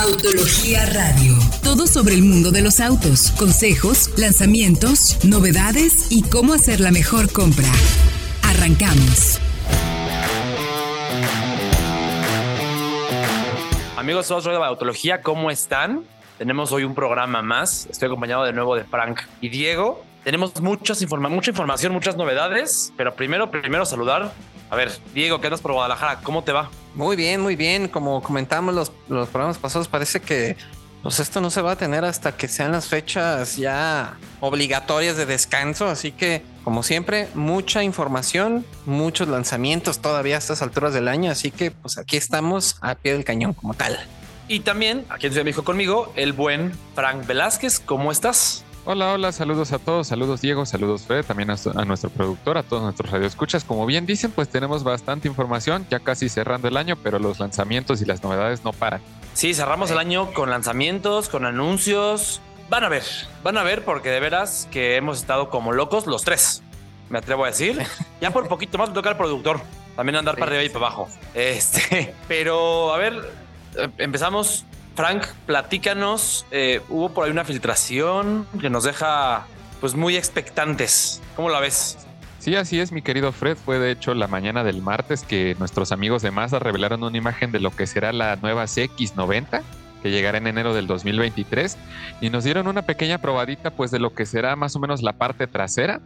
Autología Radio. Todo sobre el mundo de los autos, consejos, lanzamientos, novedades y cómo hacer la mejor compra. Arrancamos. Amigos, somos de Autología, ¿cómo están? Tenemos hoy un programa más. Estoy acompañado de nuevo de Frank y Diego. Tenemos muchas informa mucha información, muchas novedades, pero primero, primero saludar. A ver, Diego, ¿qué andas por Guadalajara? ¿Cómo te va? Muy bien, muy bien. Como comentamos los, los programas pasados, parece que pues esto no se va a tener hasta que sean las fechas ya obligatorias de descanso. Así que, como siempre, mucha información, muchos lanzamientos todavía a estas alturas del año. Así que, pues aquí estamos a pie del cañón como tal. Y también, aquí en Ciudad de México conmigo, el buen Frank Velázquez. ¿Cómo estás? Hola, hola, saludos a todos, saludos Diego, saludos Fred, también a, a, nuestro productor, a todos nuestros radioescuchas. Como bien dicen, pues tenemos bastante información, ya casi cerrando el año, pero los lanzamientos y las novedades no paran. Sí, cerramos el año con lanzamientos, con anuncios. Van a ver, van a ver, porque de veras que hemos estado como locos los tres, me atrevo a decir. Ya por poquito más me toca el productor, también andar para arriba y para abajo. Este, pero a ver, empezamos Frank, platícanos. Eh, hubo por ahí una filtración que nos deja pues muy expectantes. ¿Cómo la ves? Sí, así es, mi querido Fred. Fue de hecho la mañana del martes que nuestros amigos de Mazda revelaron una imagen de lo que será la nueva CX90 que llegará en enero del 2023 y nos dieron una pequeña probadita pues de lo que será más o menos la parte trasera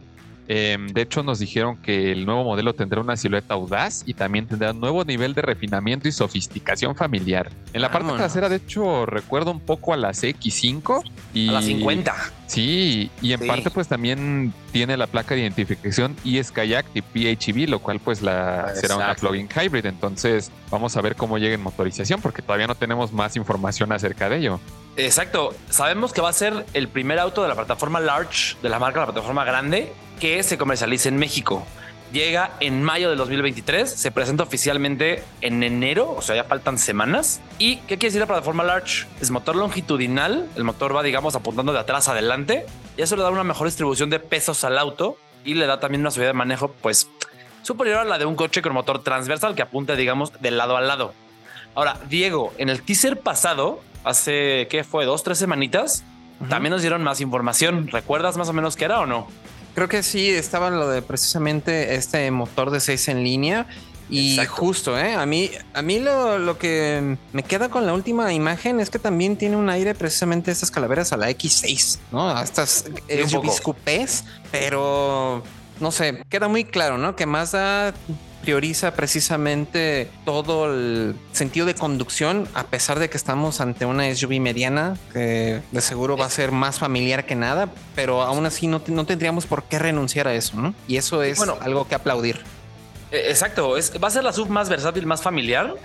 eh, de hecho, nos dijeron que el nuevo modelo tendrá una silueta audaz y también tendrá un nuevo nivel de refinamiento y sofisticación familiar. En la parte trasera, de hecho, recuerda un poco a las X5 y a la 50. Sí, y en sí. parte, pues también tiene la placa de identificación e-Skyjack y PHEV, lo cual, pues, la será una plug-in hybrid. Entonces, vamos a ver cómo llega en motorización, porque todavía no tenemos más información acerca de ello. Exacto. Sabemos que va a ser el primer auto de la plataforma Large, de la marca, la plataforma grande, que se comercializa en México. Llega en mayo del 2023, se presenta oficialmente en enero, o sea, ya faltan semanas. ¿Y qué quiere decir la plataforma Large? Es motor longitudinal, el motor va, digamos, apuntando de atrás adelante, y eso le da una mejor distribución de pesos al auto y le da también una subida de manejo, pues, superior a la de un coche con motor transversal que apunta, digamos, de lado a lado. Ahora, Diego, en el teaser pasado, hace, ¿qué fue? Dos, tres semanitas, uh -huh. también nos dieron más información. ¿Recuerdas más o menos qué era o no? Creo que sí, estaba lo de precisamente este motor de 6 en línea. Y Exacto. justo, ¿eh? a mí, a mí lo, lo, que me queda con la última imagen es que también tiene un aire precisamente estas calaveras a la X6, ¿no? A estas SUVs coupés, pero no sé, queda muy claro, ¿no? Que Mazda prioriza precisamente todo el sentido de conducción, a pesar de que estamos ante una SUV mediana, que de seguro va a ser más familiar que nada, pero aún así no, no tendríamos por qué renunciar a eso, ¿no? Y eso es bueno, algo que aplaudir. Exacto, es, va a ser la sub más versátil, más familiar.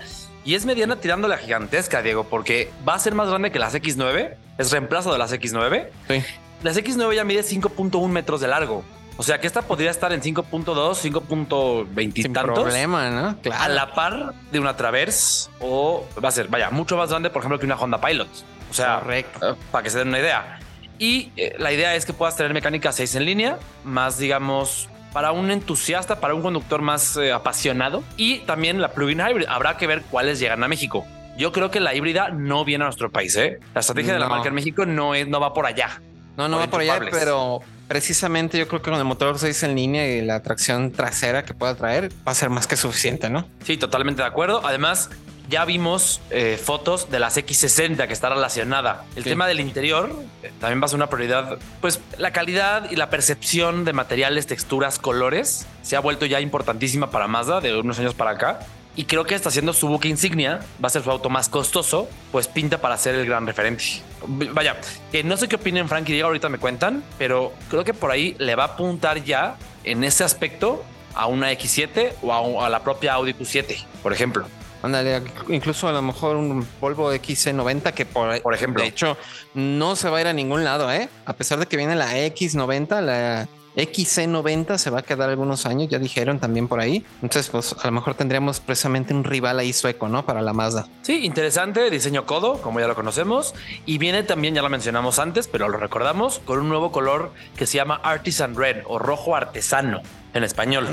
Y es mediana tirando la gigantesca, Diego, porque va a ser más grande que las X9. Es reemplazo de las X9. Sí. Las X9 ya mide 5.1 metros de largo. O sea que esta podría estar en 5.2, 5.20 y tantos. problema, ¿no? Claro. A la par de una Traverse o va a ser, vaya, mucho más grande, por ejemplo, que una Honda Pilot. O sea, Correcto. para que se den una idea. Y eh, la idea es que puedas tener mecánica 6 en línea, más, digamos, para un entusiasta, para un conductor más eh, apasionado. Y también la plug-in hybrid. Habrá que ver cuáles llegan a México. Yo creo que la híbrida no viene a nuestro país. ¿eh? La estrategia no. de la marca en México no, es, no va por allá. No, no va por allá, pero precisamente yo creo que con el motor 6 en línea y la tracción trasera que pueda traer va a ser más que suficiente, ¿no? Sí, totalmente de acuerdo. Además, ya vimos eh, fotos de las X60 que está relacionada. El sí. tema del interior eh, también va a ser una prioridad. Pues la calidad y la percepción de materiales, texturas, colores se ha vuelto ya importantísima para Mazda de unos años para acá. Y creo que está siendo su buque insignia, va a ser su auto más costoso, pues pinta para ser el gran referente. Vaya, que no sé qué opinen Frank y Diego, ahorita me cuentan, pero creo que por ahí le va a apuntar ya en ese aspecto a una X7 o a, a la propia Audi Q7, por ejemplo. Ándale, incluso a lo mejor un Volvo XC90 que por, por ejemplo, de hecho, no se va a ir a ningún lado, ¿eh? A pesar de que viene la X90, la XC90 se va a quedar algunos años, ya dijeron también por ahí. Entonces, pues a lo mejor tendríamos precisamente un rival ahí sueco, ¿no? Para la Mazda. Sí, interesante, diseño codo, como ya lo conocemos. Y viene también, ya lo mencionamos antes, pero lo recordamos, con un nuevo color que se llama Artisan Red o rojo artesano en español.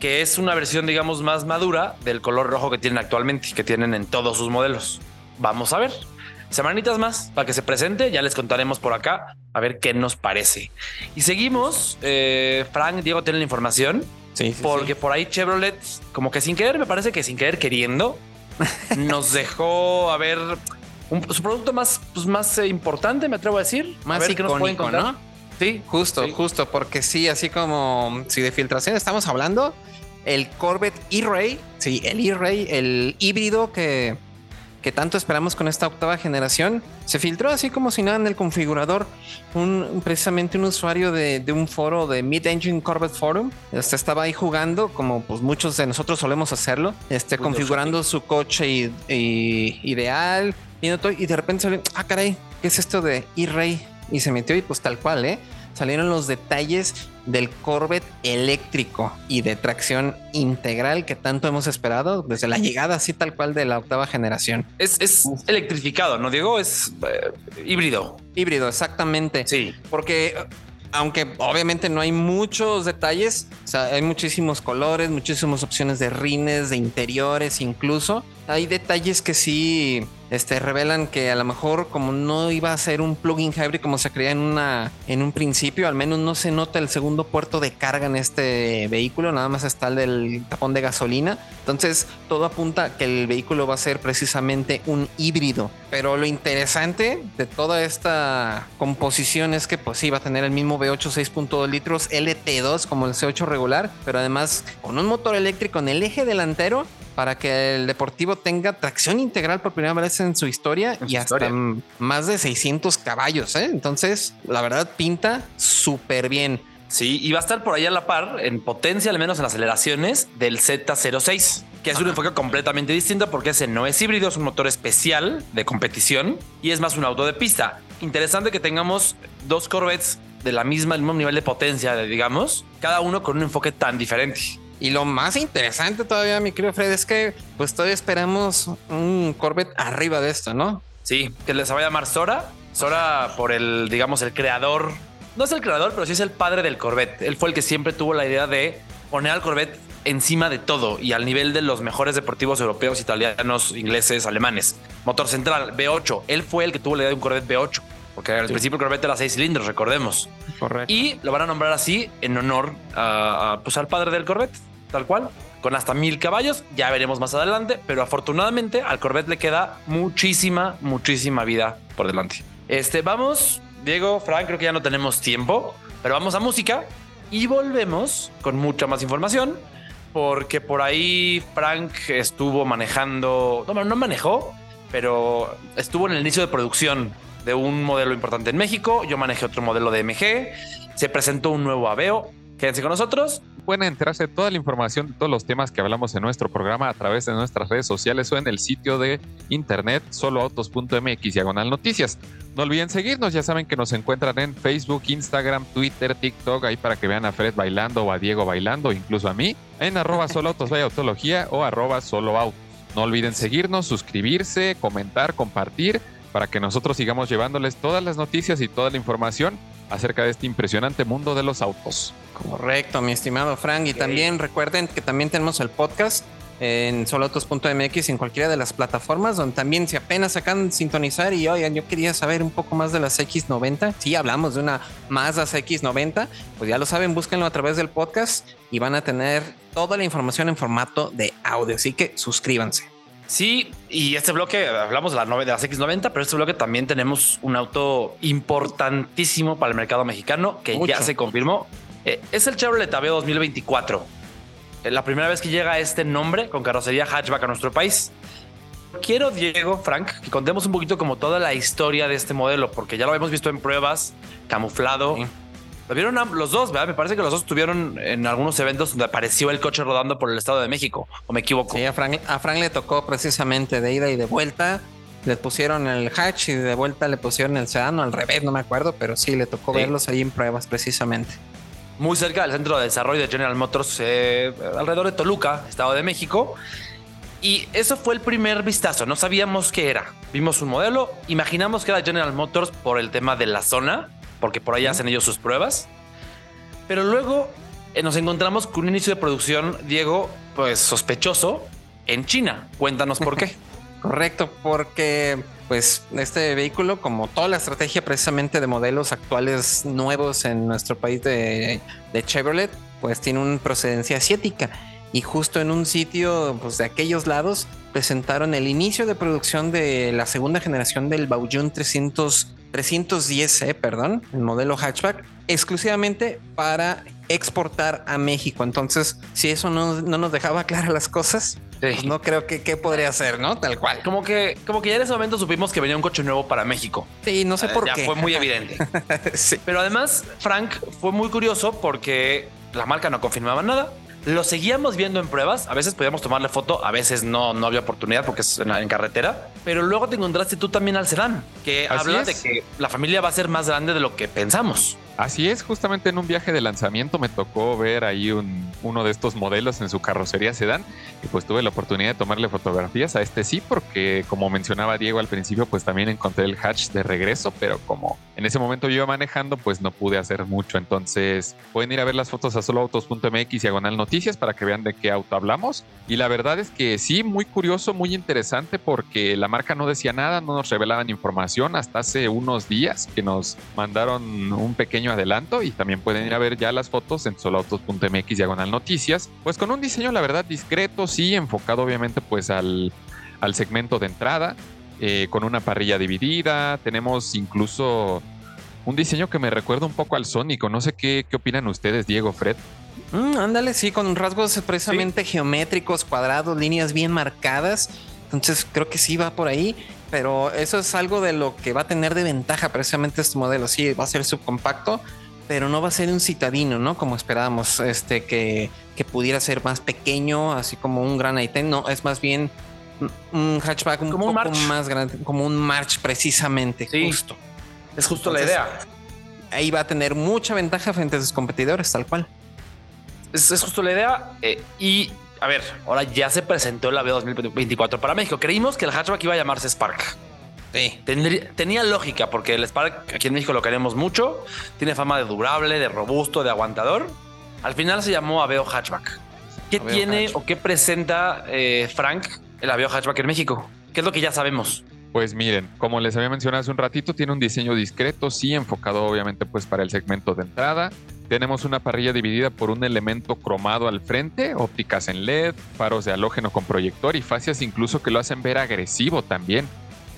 Que es una versión, digamos, más madura del color rojo que tienen actualmente, que tienen en todos sus modelos. Vamos a ver. semanitas más para que se presente. Ya les contaremos por acá a ver qué nos parece. Y seguimos. Eh, Frank, Diego tienen la información. Sí, porque por ahí Chevrolet, como que sin querer, me parece que sin querer queriendo, nos dejó a ver su producto más, pues, más eh, importante, me atrevo a decir. Más a icónico, ¿no? Sí, justo, justo, porque sí, así como si de filtración estamos hablando, el Corvette E-Ray, sí, el E-Ray, el híbrido que que tanto esperamos con esta octava generación, se filtró así como si nada en el configurador. Un, precisamente un usuario de, un foro de Mid Engine Corvette Forum este, estaba ahí jugando, como pues muchos de nosotros solemos hacerlo, este, configurando su coche ideal, y, y de repente salió, ah, caray, ¿qué es esto de E-Ray? Y se metió y pues tal cual, ¿eh? salieron los detalles del Corvette eléctrico y de tracción integral que tanto hemos esperado desde la llegada así tal cual de la octava generación. Es, electrificado, ¿no, Diego? Es eh, híbrido. Híbrido, exactamente. Sí. Porque aunque obviamente no hay muchos detalles, o sea, hay muchísimos colores, muchísimas opciones de rines, de interiores incluso. Hay detalles que sí este, revelan que a lo mejor como no iba a ser un plugin hybrid como se creía en, un principio, al menos no se nota el segundo puerto de carga en este vehículo, nada más está el del tapón de gasolina. Entonces todo apunta que el vehículo va a ser precisamente un híbrido. Pero lo interesante de toda esta composición es que pues sí va a tener el mismo V8 6.2 litros LT2 como el C8 regular, pero además con un motor eléctrico en el eje delantero para que el Deportivo tenga tracción integral por primera vez en su historia y hasta más de 600 caballos. ¿eh? Entonces, la verdad, pinta súper bien. Sí, y va a estar por ahí a la par, en potencia, al menos en aceleraciones, del Z06, que es un enfoque completamente distinto porque ese no es híbrido, es un motor especial de competición y es más un auto de pista. Interesante que tengamos dos Corvettes de la misma, el mismo nivel de potencia, digamos, cada uno con un enfoque tan diferente. Y lo más interesante todavía, mi querido Fred, es que pues todavía esperamos un Corvette arriba de esto, ¿no? Sí, que les va a llamar Sora. Sora por el, digamos, el creador. No es el creador, pero sí es el padre del Corvette. Él fue el que siempre tuvo la idea de poner al Corvette encima de todo y al nivel de los mejores deportivos europeos, italianos, ingleses, alemanes. Motor central, V8. Él fue el que tuvo la idea de un Corvette V8. Porque al principio el Corvette era seis cilindros, recordemos. Correcto. Y lo van a nombrar así en honor a, pues, al padre del Corvette, tal cual, con hasta mil caballos. Ya veremos más adelante, pero afortunadamente al Corvette le queda muchísima, muchísima vida por delante. Este, vamos, Diego, Frank, creo que ya no tenemos tiempo, pero vamos a música y volvemos con mucha más información. Porque por ahí Frank estuvo manejando, no, no manejó, pero estuvo en el inicio de producción de un modelo importante en México. Yo manejé otro modelo de MG. Se presentó un nuevo Aveo. Quédense con nosotros. Pueden enterarse toda la información de todos los temas que hablamos en nuestro programa a través de nuestras redes sociales o en el sitio de internet soloautos.mx diagonal noticias. No olviden seguirnos, ya saben que nos encuentran en Facebook, Instagram, Twitter, TikTok, ahí para que vean a Fred bailando o a Diego bailando, incluso a mí, en arroba soloautos autología o arroba soloautos. No olviden seguirnos, suscribirse, comentar, compartir para que nosotros sigamos llevándoles todas las noticias y toda la información acerca de este impresionante mundo de los autos. Correcto, mi estimado Frank. Y también recuerden que también tenemos el podcast en soloautos.mx en cualquiera de las plataformas donde también si apenas acaban de sintonizar y oigan yo quería saber un poco más de las X90 si hablamos de una Mazda X90 pues ya lo saben búsquenlo a través del podcast y van a tener toda la información en formato de audio. Así que suscríbanse. Sí, y este bloque, hablamos de, la de las X90, pero este bloque también tenemos un auto importantísimo para el mercado mexicano que ya se confirmó. Eh, es el Chevrolet Aveo 2024. Eh, la primera vez que llega este nombre con carrocería hatchback a nuestro país. Quiero, Diego, Frank, que contemos un poquito como toda la historia de este modelo, porque ya lo hemos visto en pruebas, camuflado. Lo vieron los dos, ¿verdad? Me parece que los dos estuvieron en algunos eventos donde apareció el coche rodando por el Estado de México, o me equivoco. Sí, a Frank, a Frank le tocó precisamente de ida y de vuelta. Le pusieron el hatch y de vuelta le pusieron el sedano al revés, no me acuerdo, pero sí le tocó verlos ahí en pruebas precisamente. Muy cerca del centro de desarrollo de General Motors, eh, alrededor de Toluca, Estado de México. Y eso fue el primer vistazo, no sabíamos qué era. Vimos un modelo, imaginamos que era General Motors por el tema de la zona, porque por ahí hacen ellos sus pruebas. Pero luego eh, nos encontramos con un inicio de producción, Diego, pues sospechoso, en China. Cuéntanos por qué. Correcto, porque pues este vehículo, como toda la estrategia precisamente de modelos actuales nuevos en nuestro país de, de Chevrolet, pues tiene una procedencia asiática. Y justo en un sitio pues, de aquellos lados presentaron el inicio de producción de la segunda generación del Baojun 300, 310C, perdón, el modelo hatchback, exclusivamente para exportar a México. Entonces, si eso no, nos dejaba claras las cosas, pues no creo que qué podría ser, ¿no? Tal cual. Como que, como que ya en ese momento supimos que venía un coche nuevo para México. Sí, no sé eh, por ya qué. Fue muy evidente. sí. Pero además, Frank fue muy curioso porque la marca no confirmaba nada. Lo seguíamos viendo en pruebas. A veces podíamos tomarle foto, a veces no, no había oportunidad porque es en, carretera. Pero luego te encontraste tú también al sedán, que habla de que la familia va a ser más grande de lo que pensamos. Así es, justamente en un viaje de lanzamiento me tocó ver ahí un, uno de estos modelos en su carrocería sedán y pues tuve la oportunidad de tomarle fotografías a este sí porque como mencionaba Diego al principio pues también encontré el hatch de regreso pero como en ese momento yo iba manejando pues no pude hacer mucho. Entonces pueden ir a ver las fotos a soloautos.mx diagonal noticias para que vean de qué auto hablamos. Y la verdad es que sí, muy curioso, muy interesante porque la marca no decía nada, no nos revelaban información hasta hace unos días que nos mandaron un pequeño adelanto y también pueden ir a ver ya las fotos en soloautos.mx diagonal noticias, pues con un diseño la verdad discreto, sí, enfocado obviamente pues al, al segmento de entrada, eh, con una parrilla dividida, tenemos incluso un diseño que me recuerda un poco al Sónico, no sé qué, qué opinan ustedes, Diego, Fred. Mm, ándale, sí, con rasgos precisamente geométricos, cuadrados, líneas bien marcadas. Entonces creo que sí va por ahí pero eso es algo de lo que va a tener de ventaja precisamente este modelo. Sí, va a ser subcompacto, pero no va a ser un citadino, ¿no? Como esperábamos, este, que, pudiera ser más pequeño, así como un gran item. No, es más bien un hatchback un poco más grande, como un March precisamente. Justo. Es justo la idea. Ahí va a tener mucha ventaja frente a sus competidores, tal cual. Es, justo la idea. Eh, y a ver, ahora ya se presentó la B 2024 para México. Creímos que el hatchback iba a llamarse Spark. Sí. tenía lógica porque el Spark aquí en México lo queremos mucho. Tiene fama de durable, de robusto, de aguantador. Al final se llamó Aveo Hatchback. ¿Qué tiene o qué presenta eh, Frank el Aveo Hatchback en México? ¿Qué es lo que ya sabemos? Pues miren, como les había mencionado hace un ratito, tiene un diseño discreto, sí, enfocado obviamente pues para el segmento de entrada. Tenemos una parrilla dividida por un elemento cromado al frente, ópticas en LED, faros de halógeno con proyector y fascias incluso que lo hacen ver agresivo también.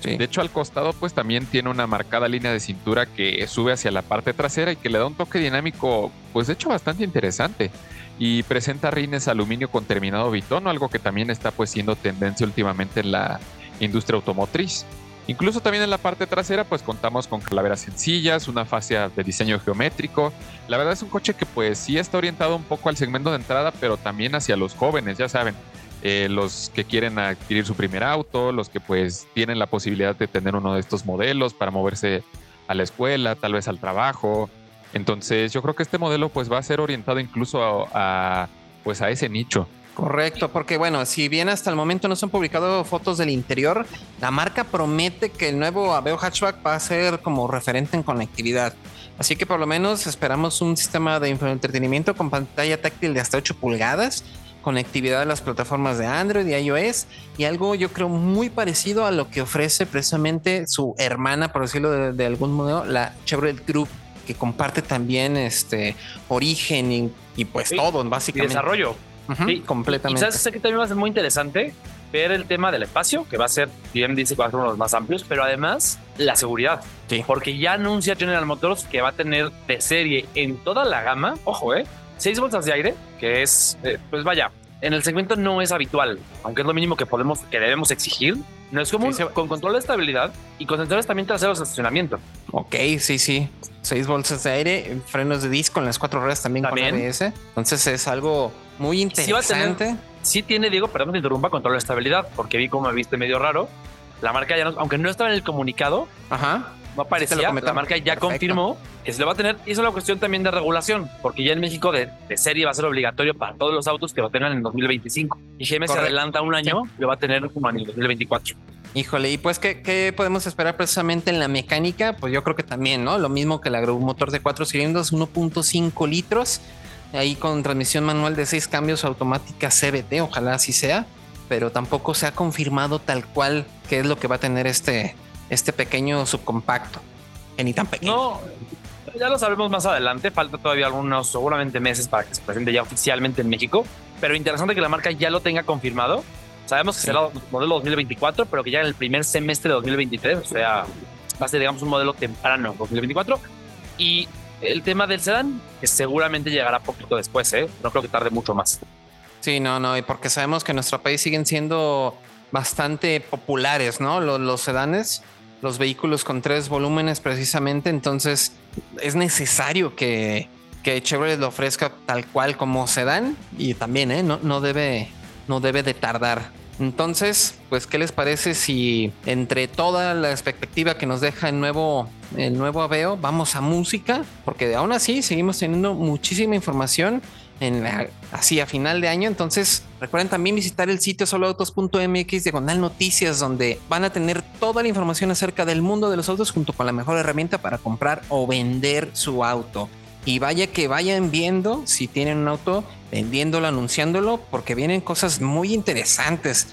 De hecho, al costado pues también tiene una marcada línea de cintura que sube hacia la parte trasera y que le da un toque dinámico pues de hecho bastante interesante. Y presenta rines aluminio con terminado bitono, algo que también está pues siendo tendencia últimamente en la industria automotriz. Incluso también en la parte trasera pues contamos con calaveras sencillas, una fascia de diseño geométrico. La verdad es un coche que pues sí está orientado un poco al segmento de entrada, pero también hacia los jóvenes, ya saben, eh, los que quieren adquirir su primer auto, los que pues tienen la posibilidad de tener uno de estos modelos para moverse a la escuela, tal vez al trabajo. Entonces yo creo que este modelo pues va a ser orientado incluso a pues a ese nicho. Correcto, porque bueno, si bien hasta el momento no se han publicado fotos del interior, la marca promete que el nuevo Aveo Hatchback va a ser como referente en conectividad. Así que por lo menos esperamos un sistema de entretenimiento con pantalla táctil de hasta 8 pulgadas, conectividad a las plataformas de Android y iOS y algo yo creo muy parecido a lo que ofrece precisamente su hermana, por decirlo de, algún modo, la Chevrolet Group que comparte también este origen y, pues todo, básicamente. Y desarrollo sí, completamente. Y sabes que también va a ser muy interesante ver el tema del espacio, que va a ser, bien dice que va a ser uno de los más amplios, pero además la seguridad. Sí. Porque ya anuncia General Motors que va a tener de serie en toda la gama, ojo, eh, seis bolsas de aire, que es, eh, pues vaya, en el segmento no es habitual, aunque es lo mínimo que podemos, que debemos exigir. No es común, con control de estabilidad y con sensores también traseros de estacionamiento. Ok, sí, sí. Seis bolsas de aire, frenos de disco en las cuatro ruedas también, ¿También? con ABS. Entonces es algo muy interesante. Sí, tiene, Diego, perdón te interrumpa, control de estabilidad, porque vi como me viste medio raro. La marca ya no, aunque no estaba en el comunicado, Ajá. no aparecía, la marca ya confirmó que se lo va a tener. Y eso es una cuestión también de regulación, porque ya en México de, serie va a ser obligatorio para todos los autos que lo tengan en 2025. Y GM se adelanta un año, lo va a tener como en el 2024. Híjole, y pues, ¿qué, podemos esperar precisamente en la mecánica? Pues yo creo que también, ¿no? Lo mismo que el motor de cuatro cilindros, 1.5 litros, ahí con transmisión manual de seis cambios automática CBT, ojalá así sea, pero tampoco se ha confirmado tal cual qué es lo que va a tener este, este pequeño subcompacto, que ni tan pequeño. No, ya lo sabemos más adelante. Falta todavía algunos, seguramente meses para que se presente ya oficialmente en México. Pero interesante que la marca ya lo tenga confirmado. Sabemos que será modelo 2024, pero que ya en el primer semestre de 2023, o sea, va a ser, digamos, un modelo temprano 2024. Y el tema del sedán, que seguramente llegará poquito después, ¿eh? No creo que tarde mucho más. Sí, no, no, y porque sabemos que en nuestro país siguen siendo bastante populares, ¿no? Los, sedanes, los vehículos con tres volúmenes precisamente, entonces es necesario que, que Chevrolet lo ofrezca tal cual como sedán y también, ¿eh? No, no, debe, no debe de tardar. Entonces, pues, ¿qué les parece si entre toda la expectativa que nos deja el nuevo, el nuevo Aveo, vamos a música? Porque aún así seguimos teniendo muchísima información en así a final de año. Entonces, recuerden también visitar el sitio soloautos.mx diagonal noticias, donde van a tener toda la información acerca del mundo de los autos junto con la mejor herramienta para comprar o vender su auto. Y vaya que vayan viendo si tienen un auto, vendiéndolo, anunciándolo, porque vienen cosas muy interesantes.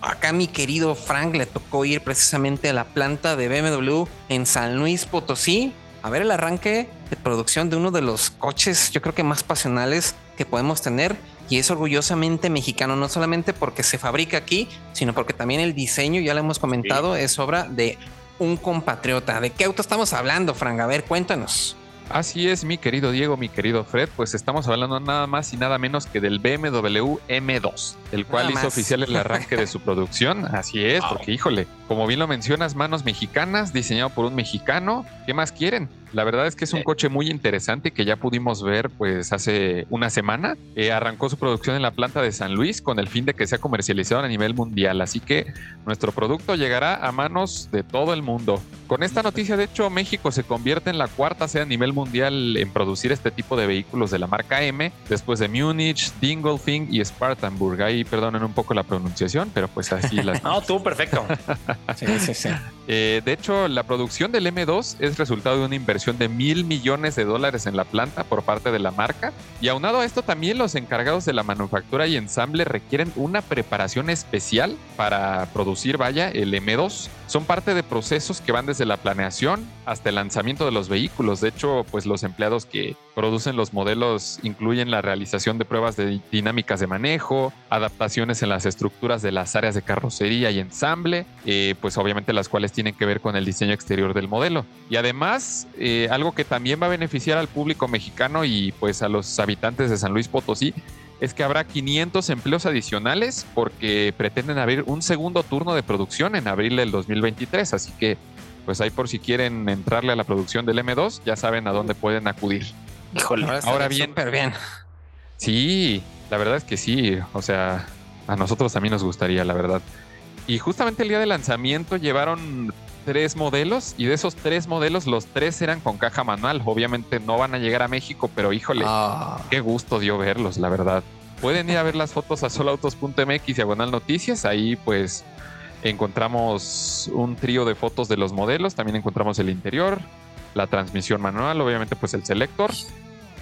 Acá mi querido Frank le tocó ir precisamente a la planta de BMW en San Luis Potosí a ver el arranque de producción de uno de los coches, yo creo que más pasionales que podemos tener. Y es orgullosamente mexicano, no solamente porque se fabrica aquí, sino porque también el diseño, ya lo hemos comentado, es obra de un compatriota. ¿De qué auto estamos hablando, Frank? A ver, cuéntanos. Así es, mi querido Diego, mi querido Fred, pues estamos hablando nada más y nada menos que del BMW M2, el cual hizo oficial el arranque de su producción. Así es, porque híjole, como bien lo mencionas, manos mexicanas, diseñado por un mexicano, ¿qué más quieren? La verdad es que es un coche muy interesante que ya pudimos ver pues hace una semana. Eh, arrancó su producción en la planta de San Luis con el fin de que sea comercializado a nivel mundial. Así que nuestro producto llegará a manos de todo el mundo. Con esta noticia, de hecho, México se convierte en la cuarta sede a nivel mundial en producir este tipo de vehículos de la marca M, después de Múnich, Dingolfing y Spartanburg. Ahí perdonen un poco la pronunciación, pero pues así las... no, tú, perfecto. sí, sí, sí. Eh, de hecho, la producción del M2 es resultado de una inversión de mil millones de dólares en la planta por parte de la marca. Y aunado a esto, también los encargados de la manufactura y ensamble requieren una preparación especial para producir, vaya, el M2. Son parte de procesos que van desde la planeación hasta el lanzamiento de los vehículos. De hecho, pues los empleados que producen los modelos incluyen la realización de pruebas de dinámicas de manejo, adaptaciones en las estructuras de las áreas de carrocería y ensamble, eh, pues obviamente las cuales tienen que ver con el diseño exterior del modelo. Y además, eh, algo que también va a beneficiar al público mexicano y pues a los habitantes de San Luis Potosí es que habrá 500 empleos adicionales porque pretenden abrir un segundo turno de producción en abril del 2023. Así que, pues ahí por si quieren entrarle a la producción del M2, ya saben a dónde pueden acudir. Híjole, ahora bien. Súper bien. Sí, la verdad es que sí. O sea, a nosotros también nos gustaría, la verdad. Y justamente el día de lanzamiento llevaron tres modelos y de esos tres modelos los tres eran con caja manual. Obviamente no van a llegar a México, pero híjole, ah. qué gusto dio verlos, la verdad. Pueden ir a ver las fotos a solautos.mx diagonal noticias. Ahí pues encontramos un trío de fotos de los modelos. También encontramos el interior, la transmisión manual, obviamente pues el selector.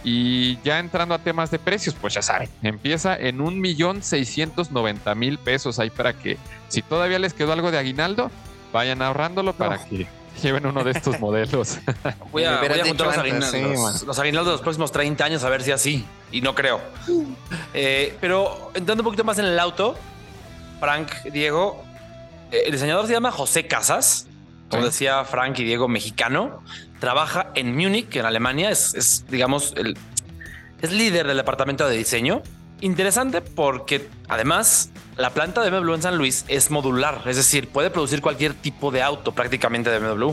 Y ya entrando a temas de precios, pues ya saben, empieza en un millón seiscientos noventa mil pesos ahí para que si todavía les quedó algo de aguinaldo, vayan ahorrándolo para que lleven uno de estos modelos. Voy a, juntar los aguinaldos, los, aguinaldos de los próximos 30 años a ver si así, y no creo. Eh, pero entrando un poquito más en el auto, Frank, Diego, eh, el diseñador se llama José Casas, como decía Frank y Diego, mexicano, trabaja en Múnich, en Alemania, es, es digamos, el, es líder del departamento de diseño. Interesante porque además la planta de BMW en San Luis es modular, es decir, puede producir cualquier tipo de auto prácticamente de BMW.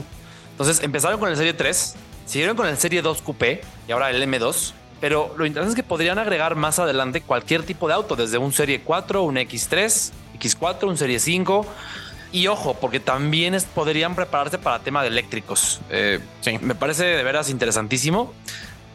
Entonces empezaron con el Serie 3, siguieron con el Serie 2 Coupé y ahora el M2. Pero lo interesante es que podrían agregar más adelante cualquier tipo de auto, desde un Serie 4, un X3, X4, un Serie 5. Y ojo, porque también podrían prepararse para tema de eléctricos. Eh, sí. Me parece de veras interesantísimo.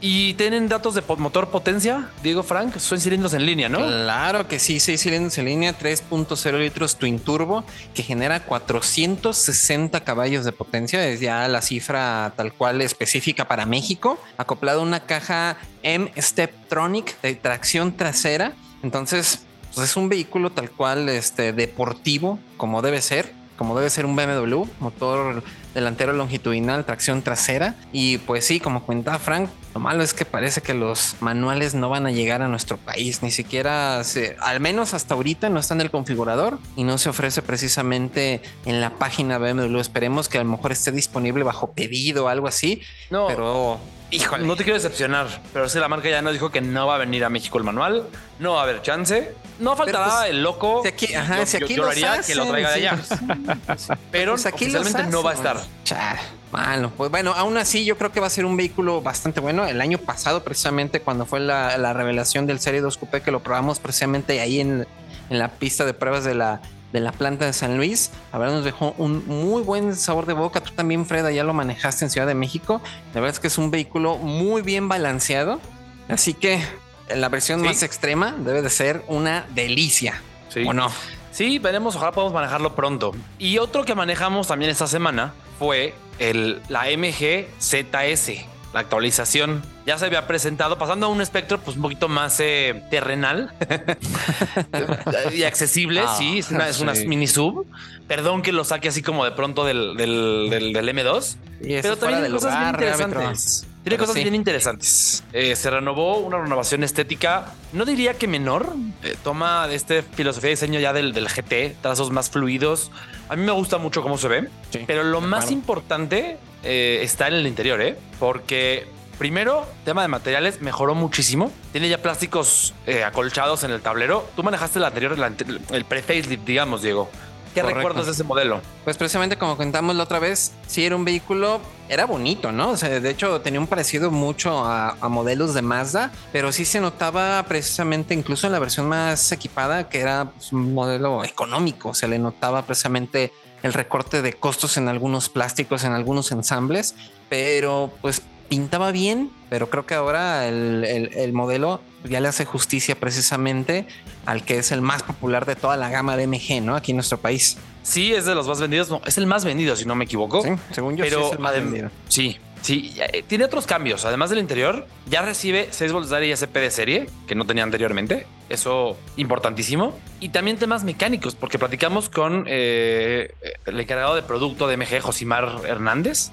¿Y tienen datos de motor potencia, Diego Frank? Son cilindros en línea, ¿no? Claro que sí, seis cilindros en línea, 3.0 litros twin turbo, que genera 460 caballos de potencia, es ya la cifra tal cual específica para México, acoplado a una caja M Steptronic de tracción trasera. Entonces, pues es un vehículo tal cual este, deportivo, como debe ser como debe ser un BMW, motor delantero longitudinal, tracción trasera. Y pues sí, como cuenta Frank, lo malo es que parece que los manuales no van a llegar a nuestro país, ni siquiera, se, al menos hasta ahorita no está en el configurador y no se ofrece precisamente en la página BMW. Esperemos que a lo mejor esté disponible bajo pedido o algo así. No, pero Híjole. No te quiero decepcionar, pero si la marca ya nos dijo que no va a venir a México el manual, no va a haber chance. No faltará pues, el loco. Si aquí, ajá, si aquí lo haría que lo traiga de allá. pero pues aquí oficialmente no va a estar. Malo. Pues bueno, aún así yo creo que va a ser un vehículo bastante bueno. El año pasado, precisamente cuando fue la, la revelación del Serie 2 Coupé, que lo probamos precisamente ahí en, en la pista de pruebas de la de la planta de San Luis. La verdad nos dejó un muy buen sabor de boca. Tú también, Freda, ya lo manejaste en Ciudad de México. La verdad es que es un vehículo muy bien balanceado. Así que la versión más extrema debe de ser una delicia. Sí. ¿O no? Sí, veremos. Ojalá podamos manejarlo pronto. Y otro que manejamos también esta semana fue el, la MG ZS la actualización ya se había presentado, pasando a un espectro pues un poquito más eh, terrenal y accesible. sí, es una, es una, mini sub. Perdón que lo saque así como de pronto del, del, del, M2. pero también tiene cosas bien interesantes. Tiene cosas bien interesantes. se renovó una renovación estética, no diría que menor. Eh, toma este filosofía de diseño ya del, del GT, trazos más fluidos. A mí me gusta mucho cómo se ve, pero lo más importante eh, está en el interior, ¿eh? Porque Primero, tema de materiales, mejoró muchísimo. Tiene ya plásticos eh, acolchados en el tablero. Tú manejaste el anterior, el pre-facelift, digamos, Diego. ¿Qué recuerdas de ese modelo? Pues precisamente como contamos la otra vez, sí era un vehículo, era bonito, ¿no? O sea, de hecho tenía un parecido mucho a, modelos de Mazda, pero sí se notaba precisamente incluso en la versión más equipada que era pues, un modelo económico, se le notaba precisamente el recorte de costos en algunos plásticos, en algunos ensambles, pero pues pintaba bien, pero creo que ahora el, modelo ya le hace justicia precisamente al que es el más popular de toda la gama de MG, ¿no? Aquí en nuestro país. Sí, es de los más vendidos. No, es el más vendido, si no me equivoco. Sí, según yo, pero, sí es el más vendido. Sí, Sí, eh, tiene otros cambios. Además del interior, ya recibe 6 volts de aire SP de serie, que no tenía anteriormente. Eso importantísimo. Y también temas mecánicos, porque platicamos con eh, el encargado de producto de MG, Josimar Hernández,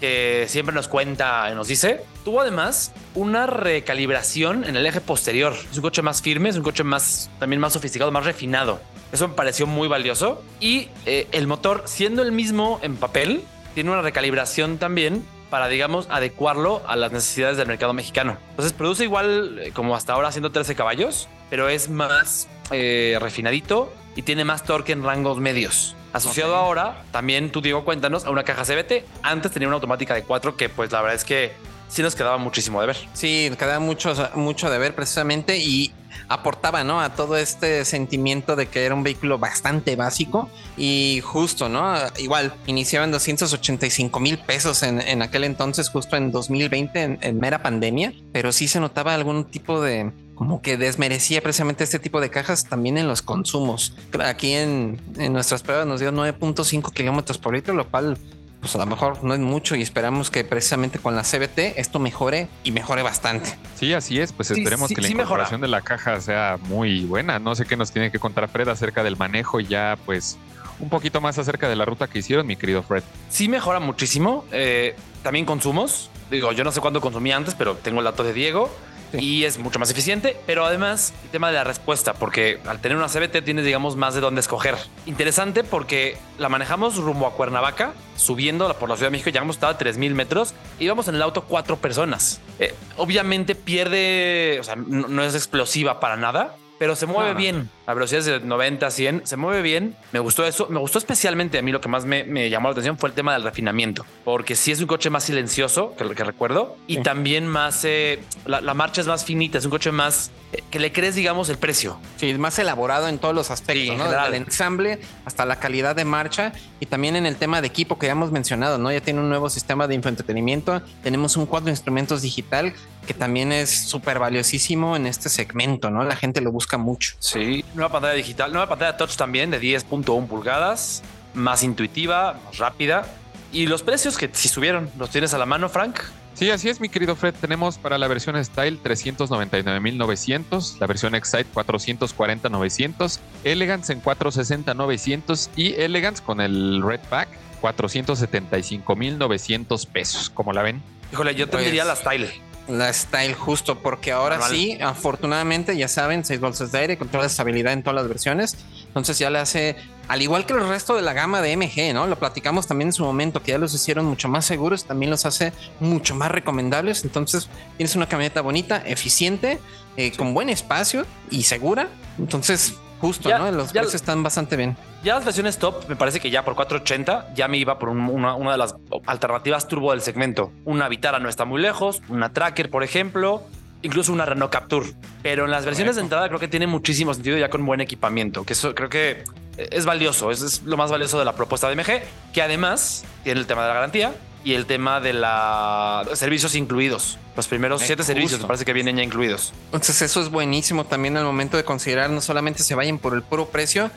que siempre nos cuenta, nos dice, tuvo además una recalibración en el eje posterior. Es un coche más firme, es un coche más, también más sofisticado, más refinado. Eso me pareció muy valioso. Y eh, el motor, siendo el mismo en papel, tiene una recalibración también para, digamos, adecuarlo a las necesidades del mercado mexicano. Entonces produce igual eh, como hasta ahora 113 caballos, pero es más eh, refinadito y tiene más torque en rangos medios. Asociado ahora, también tú Diego, cuéntanos, a una caja CBT. Antes tenía una automática de 4 que pues la verdad es que sí nos quedaba muchísimo de ver. Sí, quedaba mucho, mucho de ver precisamente y aportaba, ¿no? A todo este sentimiento de que era un vehículo bastante básico y justo, ¿no? Igual, iniciaban 285 mil pesos en, aquel entonces, justo en 2020, en, mera pandemia, pero sí se notaba algún tipo de, como que desmerecía precisamente este tipo de cajas también en los consumos. Aquí en, en nuestras pruebas nos dio 9.5 kilómetros por litro, lo cual pues a lo mejor no es mucho y esperamos que precisamente con la CBT esto mejore y mejore bastante. Sí, así es, pues esperemos que la incorporación de la caja sea muy buena. No sé qué nos tiene que contar Fred acerca del manejo y ya pues un poquito más acerca de la ruta que hicieron, mi querido Fred. Sí mejora muchísimo. Eh, también consumos. Digo, yo no sé cuánto consumí antes, pero tengo el dato de Diego y es mucho más eficiente, pero además el tema de la respuesta, porque al tener una CBT tienes, digamos, más de dónde escoger. Interesante porque la manejamos rumbo a Cuernavaca, subiendo por la Ciudad de México, llegamos hasta 3000 metros íbamos en el auto cuatro personas. Eh, obviamente pierde, o sea, no es explosiva para nada, pero se mueve bien. A velocidades de 90 a 100, se mueve bien. Me gustó eso. Me gustó especialmente a mí lo que más me, llamó la atención fue el tema del refinamiento, porque sí es un coche más silencioso que lo que recuerdo y también más, eh, la, marcha es más finita, es un coche más eh, que le crees, digamos, el precio. Sí, más elaborado en todos los aspectos, ¿no? Desde el ensamble hasta la calidad de marcha y también en el tema de equipo que ya hemos mencionado, ¿no? Ya tiene un nuevo sistema de infoentretenimiento, tenemos un cuadro de instrumentos digital que también es súper valiosísimo en este segmento, ¿no? La gente lo busca mucho. Sí, nueva pantalla digital, nueva pantalla touch también de 10.1 pulgadas, más intuitiva, más rápida. Y los precios que si subieron, ¿los tienes a la mano, Frank? Sí, así es, mi querido Fred. Tenemos para la versión Style 399.900, la versión Excite 440.900, Elegance en 460.900 y Elegance con el Red Pack 475.900 pesos. ¿Cómo la ven? Híjole, yo tendría Pues, la Style. La Style justo, porque ahora Normal. sí, afortunadamente, ya saben, 6 bolsas de aire, control de estabilidad en todas las versiones. Entonces ya le hace, al igual que el resto de la gama de MG, ¿no? Lo platicamos también en su momento, que ya los hicieron mucho más seguros, también los hace mucho más recomendables. Entonces tienes una camioneta bonita, eficiente, eh, con buen espacio y segura. Entonces, justo, Ya- ¿no? Los ya- precios están bastante bien. Ya las versiones top, me parece que ya por 480 ya me iba por un- una, una de las alternativas turbo del segmento. Una Vitara no está muy lejos, una Tracker, por ejemplo, incluso una Renault Capture. Pero en las versiones de entrada creo que tiene muchísimo sentido ya con buen equipamiento, que eso creo que es valioso, es, es lo más valioso de la propuesta de MG, que además tiene el tema de la garantía y el tema de la servicios incluidos. Los primeros Eh, siete servicios justo. me parece que vienen ya incluidos. Entonces eso es buenísimo también al momento de considerar no solamente se vayan por el puro precio,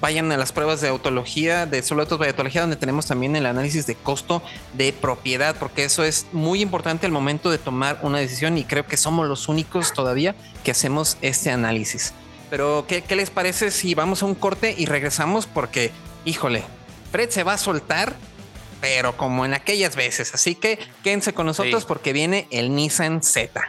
vayan a las pruebas de autología, de solo autos de autología, donde tenemos también el análisis de costo de propiedad, porque eso es muy importante al momento de tomar una decisión y creo que somos los únicos todavía que hacemos este análisis. Pero ¿qué, qué les parece si vamos a un corte y regresamos? Porque, híjole, Fred se va a soltar, pero como en aquellas veces. Así que quédense con nosotros Sí. porque viene el Nissan Z.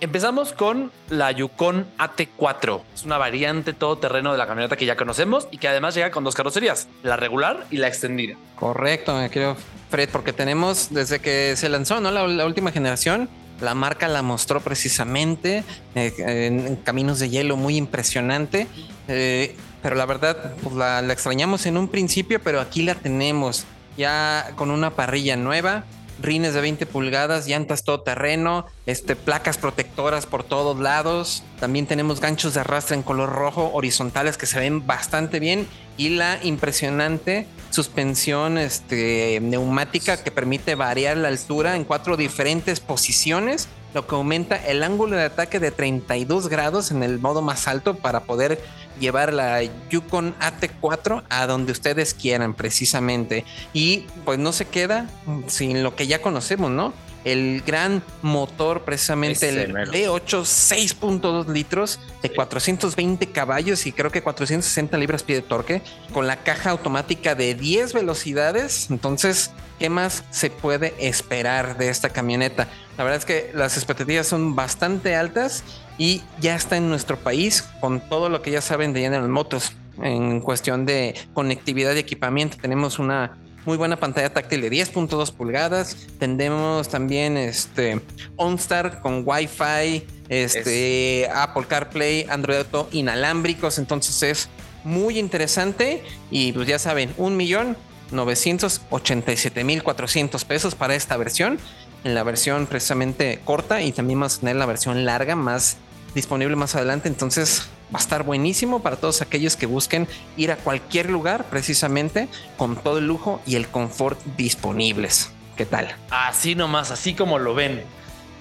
Empezamos con la Yukon AT4. Es una variante todoterreno de la camioneta que ya conocemos y que además llega con dos carrocerías, la regular y la extendida. Correcto, me creo, Fred, porque tenemos desde que se lanzó, ¿no? La, la última generación, la marca la mostró precisamente eh, en, caminos de hielo muy impresionante. eh, pero la verdad, pues la, la extrañamos en un principio, pero aquí la tenemos ya con una parrilla nueva, rines de 20 pulgadas, llantas todoterreno, este, placas protectoras por todos lados. También tenemos ganchos de arrastre en color rojo horizontales que se ven bastante bien y la impresionante suspensión este, neumática que permite variar la altura en cuatro diferentes posiciones, lo que aumenta el ángulo de ataque de 32 grados en el modo más alto para poder llevar la Yukon AT4 a donde ustedes quieran precisamente. Y pues no se queda sin lo que ya conocemos, ¿no? El gran motor, precisamente Ese el mero. V8 6.2 litros de 420 caballos y creo que 460 libras pie de torque, con la caja automática de 10 velocidades. Entonces, ¿qué más se puede esperar de esta camioneta? La verdad es que las expectativas son bastante altas y ya está en nuestro país con todo lo que ya saben de General Motors en cuestión de conectividad y equipamiento. Tenemos una muy buena pantalla táctil de 10.2 pulgadas. Tendremos también este OnStar con Wi-Fi, este Apple CarPlay, Android Auto inalámbricos. Entonces es muy interesante y pues ya saben, un millón 987 mil 400 pesos para esta versión. En la versión precisamente corta y también vamos a tener la versión larga más disponible más adelante. Entonces va a estar buenísimo para todos aquellos que busquen ir a cualquier lugar precisamente con todo el lujo y el confort disponibles. ¿Qué tal? Así nomás, así como lo ven.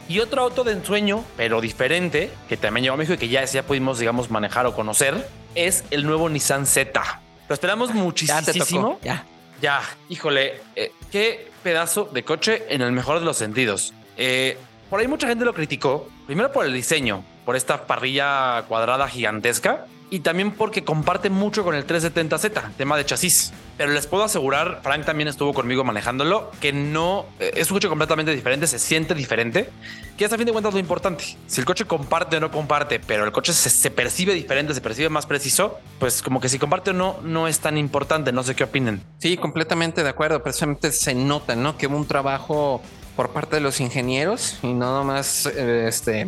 Y otro auto de ensueño, pero diferente, que también llegó a México y que ya, ya pudimos, digamos, manejar o conocer, es el nuevo Nissan Z. Lo esperamos Ya te muchísimo. tocó. Ya. Ya, híjole, eh, qué pedazo de coche en el mejor de los sentidos. Eh, por ahí mucha gente lo criticó, primero por el diseño, por esta parrilla cuadrada gigantesca y también porque comparte mucho con el 370Z, tema de chasis. Pero les puedo asegurar, Frank también estuvo conmigo manejándolo, que no eh, es un coche completamente diferente, se siente diferente, que es a fin de cuentas lo importante. Si el coche comparte o no comparte, pero el coche se, se percibe diferente, se percibe más preciso, pues como que si comparte o no, no es tan importante. No sé qué opinen. Sí, completamente de acuerdo. Precisamente se nota, ¿no? Que hubo un trabajo por parte de los ingenieros y no nomás, eh, este,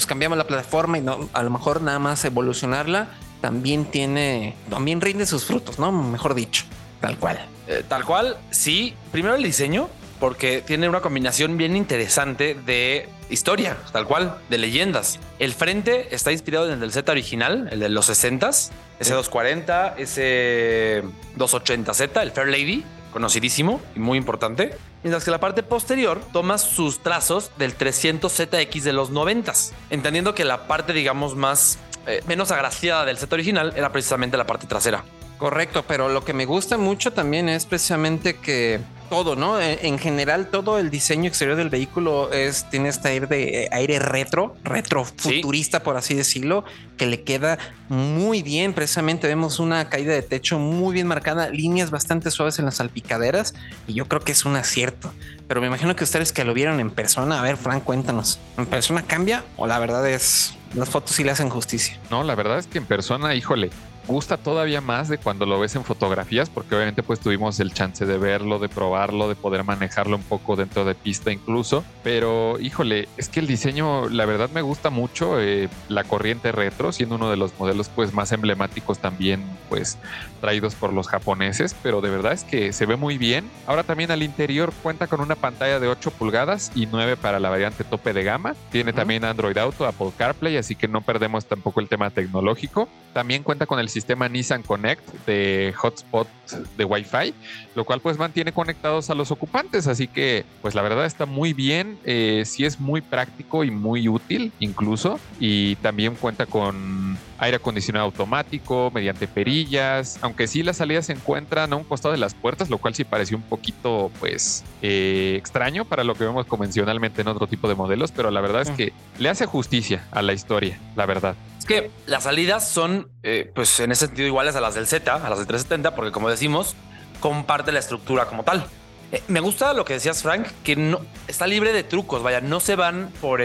pues cambiamos la plataforma y no, a lo mejor nada más evolucionarla también tiene, también rinde sus frutos, ¿no? Mejor dicho, tal cual. Eh, tal cual, sí. Primero el diseño, porque tiene una combinación bien interesante de historia, tal cual, de leyendas. El frente está inspirado en el del Z original, el de los 60s, ese 240, ese 280Z, el Fair Lady, conocidísimo y muy importante. Mientras que la parte posterior toma sus trazos del 300ZX de los 90s, entendiendo que la parte, digamos, más eh, menos agraciada del Z original era precisamente la parte trasera. Correcto, pero lo que me gusta mucho también es precisamente que todo, ¿no? En general, todo el diseño exterior del vehículo es, tiene este aire de aire retro, retro futurista, por así decirlo, que le queda muy bien. Precisamente vemos una caída de techo muy bien marcada, líneas bastante suaves en las salpicaderas, y yo creo que es un acierto. Pero me imagino que ustedes que lo vieron en persona, a ver, Frank, cuéntanos, ¿en persona cambia o la verdad es las fotos sí le hacen justicia? No, la verdad es que en persona, híjole, gusta todavía más de cuando lo ves en fotografías, porque obviamente pues tuvimos el chance de verlo, de probarlo, de poder manejarlo un poco dentro de pista incluso. Pero híjole, es que el diseño la verdad me gusta mucho, eh, la corriente retro, siendo uno de los modelos pues más emblemáticos también pues traídos por los japoneses, pero de verdad es que se ve muy bien. Ahora también al interior cuenta con una pantalla de 8 pulgadas y 9 para la variante tope de gama. Tiene también Android Auto, Apple CarPlay, así que no perdemos tampoco el tema tecnológico. También cuenta con el sistema Nissan Connect de hotspot de Wi-Fi, lo cual pues mantiene conectados a los ocupantes. Así que pues la verdad está muy bien, eh, sí es muy práctico y muy útil incluso. Y también cuenta con aire acondicionado automático mediante perillas, aunque sí las salidas se encuentran a un costado de las puertas, lo cual sí pareció un poquito pues eh, extraño para lo que vemos convencionalmente en otro tipo de modelos, pero la verdad es que le hace justicia a la historia, la verdad. Es que las salidas son, eh, pues en ese sentido, iguales a las del Z, a las del 370, porque como decimos, comparte la estructura como tal. Eh, me gusta lo que decías, Frank, que no está libre de trucos. Vaya, no se van por,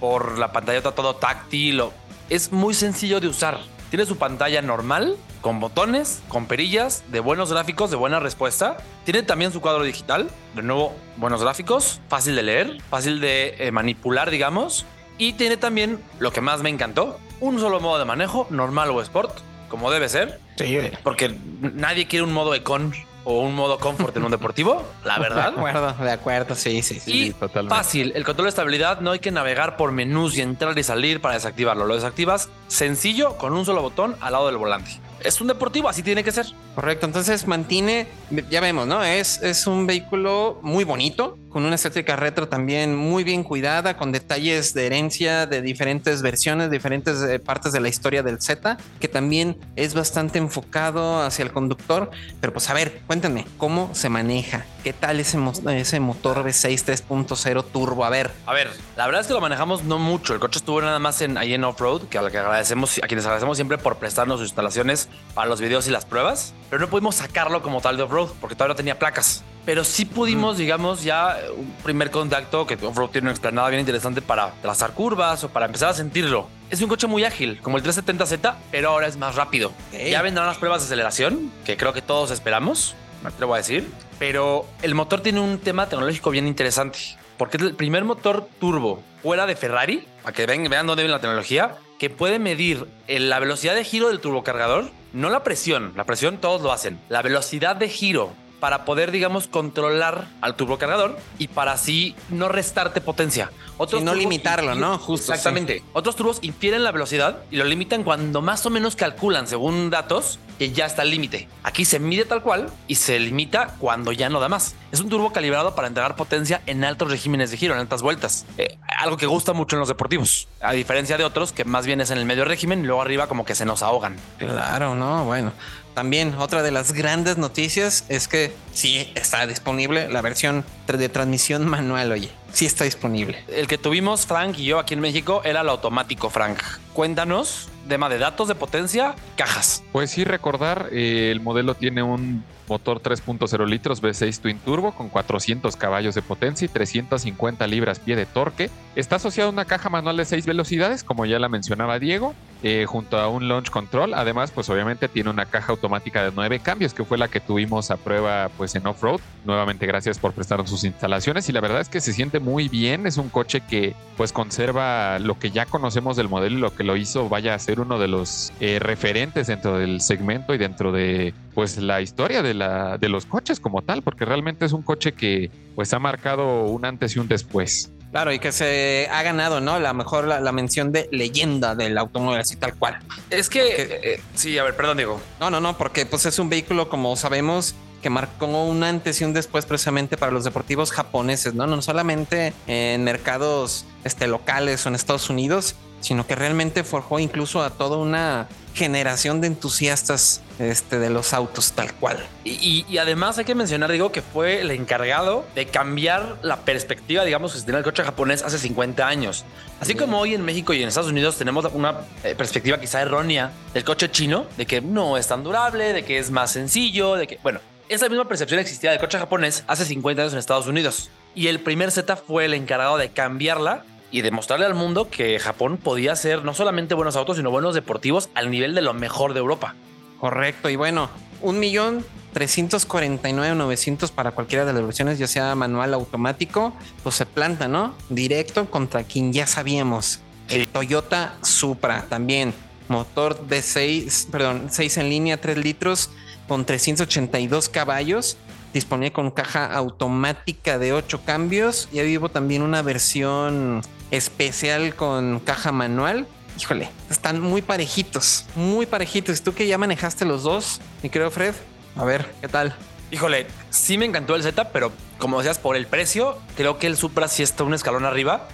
por la pantalla todo táctil o es muy sencillo de usar. Tiene su pantalla normal, con botones, con perillas, de buenos gráficos, de buena respuesta. Tiene también su cuadro digital, de nuevo, buenos gráficos, fácil de leer, fácil de eh, manipular, digamos. Y tiene también lo que más me encantó, un solo modo de manejo, normal o sport, como debe ser. Sí. Porque nadie quiere un modo econ o un modo comfort en un deportivo, la verdad. De acuerdo, de acuerdo, sí, sí, sí. Y totalmente. fácil, el control de estabilidad no hay que navegar por menús y entrar y salir para desactivarlo. Lo desactivas sencillo con un solo botón al lado del volante es un deportivo, así tiene que ser. Correcto, entonces mantiene, ya vemos, ¿no? Es, es un vehículo muy bonito, con una estética retro también muy bien cuidada, con detalles de herencia de diferentes versiones, diferentes eh, partes de la historia del Z, que también es bastante enfocado hacia el conductor. Pero pues a ver, cuéntenme, ¿cómo se maneja? ¿Qué tal ese, ese motor V6 3.0 turbo? A ver. A ver, la verdad es que lo manejamos no mucho. El coche estuvo nada más en, ahí en off-road, que a que agradecemos, a quienes agradecemos siempre por prestarnos sus instalaciones para los videos y las pruebas, pero no pudimos sacarlo como tal de off-road porque todavía no tenía placas. Pero sí pudimos, digamos, ya un primer contacto que off-road tiene una explanada bien interesante para trazar curvas o para empezar a sentirlo. Es un coche muy ágil, como el 370Z, pero ahora es más rápido. Ya vendrán las pruebas de aceleración, que creo que todos esperamos, me atrevo a decir. Pero el motor tiene un tema tecnológico bien interesante, porque es el primer motor turbo fuera de Ferrari, para que vean, vean dónde viene la tecnología, que puede medir la velocidad de giro del turbocargador, no la presión, la presión todos lo hacen, la velocidad de giro para poder, digamos, controlar al turbocargador y para así no restarte potencia. Otros y no limitarlo, ¿no? Justo. Exactamente. Otros turbos infieren la velocidad y lo limitan cuando más o menos calculan, según datos, que ya está el límite. Aquí se mide tal cual y se limita cuando ya no da más. Es un turbo calibrado para entregar potencia en altos regímenes de giro, en altas vueltas. Eh, algo que gusta mucho en los deportivos, a diferencia de otros que más bien es en el medio régimen y luego arriba como que se nos ahogan. Claro, no, bueno. También otra de las grandes noticias es que sí está disponible la versión de transmisión manual, oye, sí está disponible. El que tuvimos Frank y yo aquí en México era el automático, Frank. Cuéntanos, tema de datos de potencia, cajas. Pues sí, recordar, eh, el modelo tiene un motor 3.0 litros V6 Twin Turbo con 400 caballos de potencia y 350 libras pie de torque. Está asociado a una caja manual de 6 velocidades, como ya la mencionaba Diego, eh, junto a un launch control. Además, pues obviamente tiene una caja automática de 9 cambios, que fue la que tuvimos a prueba pues en off-road. Nuevamente, gracias por prestarnos sus instalaciones y la verdad es que se siente muy bien. Es un coche que pues conserva lo que ya conocemos del modelo y lo que lo hizo vaya a ser uno de los eh, referentes dentro del segmento y dentro de pues la historia de de, los coches como tal, porque realmente es un coche que pues ha marcado un antes y un después. Claro, y que se ha ganado, ¿no? La mejor la, mención de leyenda del automóvil, así tal cual. Es que, eh, sí, a ver, perdón, Diego. No, no, no, porque pues es un vehículo, como sabemos, que marcó un antes y un después precisamente para los deportivos japoneses, ¿no? No solamente en mercados este, locales o en Estados Unidos, sino que realmente forjó incluso a toda una generación de entusiastas este, de los autos, tal cual. Y, además hay que mencionar, digo, que fue el encargado de cambiar la perspectiva, digamos, que se tenía el coche japonés hace 50 años. Así como hoy en México y en Estados Unidos tenemos una eh, perspectiva quizá errónea del coche chino, de que no es tan durable, de que es más sencillo, de que, bueno, esa misma percepción existía del coche japonés hace 50 años en Estados Unidos. Y el primer Z fue el encargado de cambiarla y demostrarle al mundo que Japón podía hacer no solamente buenos autos, sino buenos deportivos al nivel de lo mejor de Europa. Correcto. Y bueno, un millón 349,900 para cualquiera de las versiones, ya sea manual o automático, pues se planta, ¿no? Directo contra quien ya sabíamos. El Toyota Supra también. Motor de 6, perdón, 6 en línea, 3 litros con 382 caballos disponible con caja automática de 8 cambios. Ya vivo también una versión especial con caja manual. Híjole, están muy parejitos, muy parejitos. Tú que ya manejaste los dos, mi querido Fred, a ver, ¿qué tal? Híjole, sí me encantó el Z, pero como decías, por el precio, creo que el Supra sí está un escalón arriba.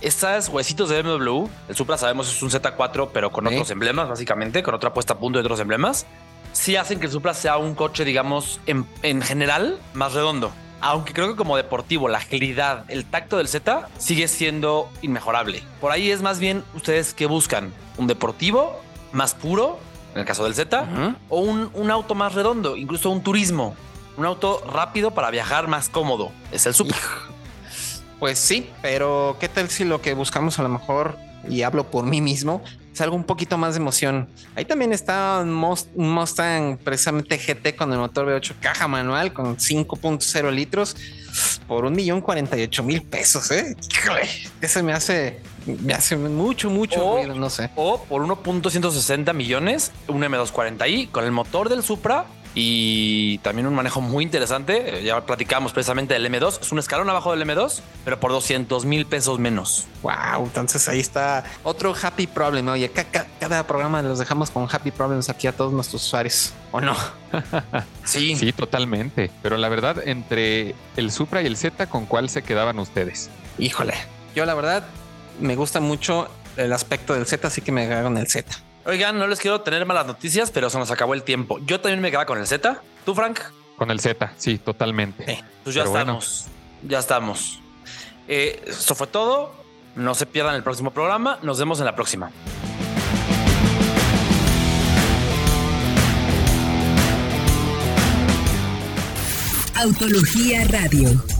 Estas huesitos de BMW, el Supra sabemos es un Z4, pero con otros emblemas, básicamente, con otra puesta a punto de otros emblemas sí hacen que el Supra sea un coche, digamos, en, general más redondo. Aunque creo que como deportivo, la agilidad, el tacto del Z sigue siendo inmejorable. Por ahí es más bien ustedes que buscan un deportivo más puro, en el caso del Z, o un, un, auto más redondo, incluso un turismo, un auto rápido para viajar más cómodo. Es el Supra. Pues sí, pero ¿qué tal si lo que buscamos a lo mejor, y hablo por mí mismo, es algo un poquito más de emoción. Ahí también está un Mustang precisamente GT con el motor V8 caja manual con 5.0 litros por un millón 48 mil pesos. ¿eh? Eso me hace, me hace mucho, mucho no sé. O por 1.160 millones, un M240i con el motor del Supra y también un manejo muy interesante. Eh, ya platicamos precisamente del M2. Es un escalón abajo del M2, pero por 200 mil pesos menos. Wow, entonces ahí está otro happy problem. Oye, cada, programa los dejamos con happy problems aquí a todos nuestros usuarios, ¿o no? sí. Sí, totalmente. Pero la verdad, entre el Supra y el Z, ¿con cuál se quedaban ustedes? Híjole, yo la verdad me gusta mucho el aspecto del Z, así que me en el Z. Oigan, no les quiero tener malas noticias, pero se nos acabó el tiempo. Yo también me quedaba con el Z. ¿Tú, Frank? Con el Z, sí, totalmente. pues ya estamos. Ya estamos. Eh, eso fue todo. No se pierdan el próximo programa. Nos vemos en la próxima. Autología Radio.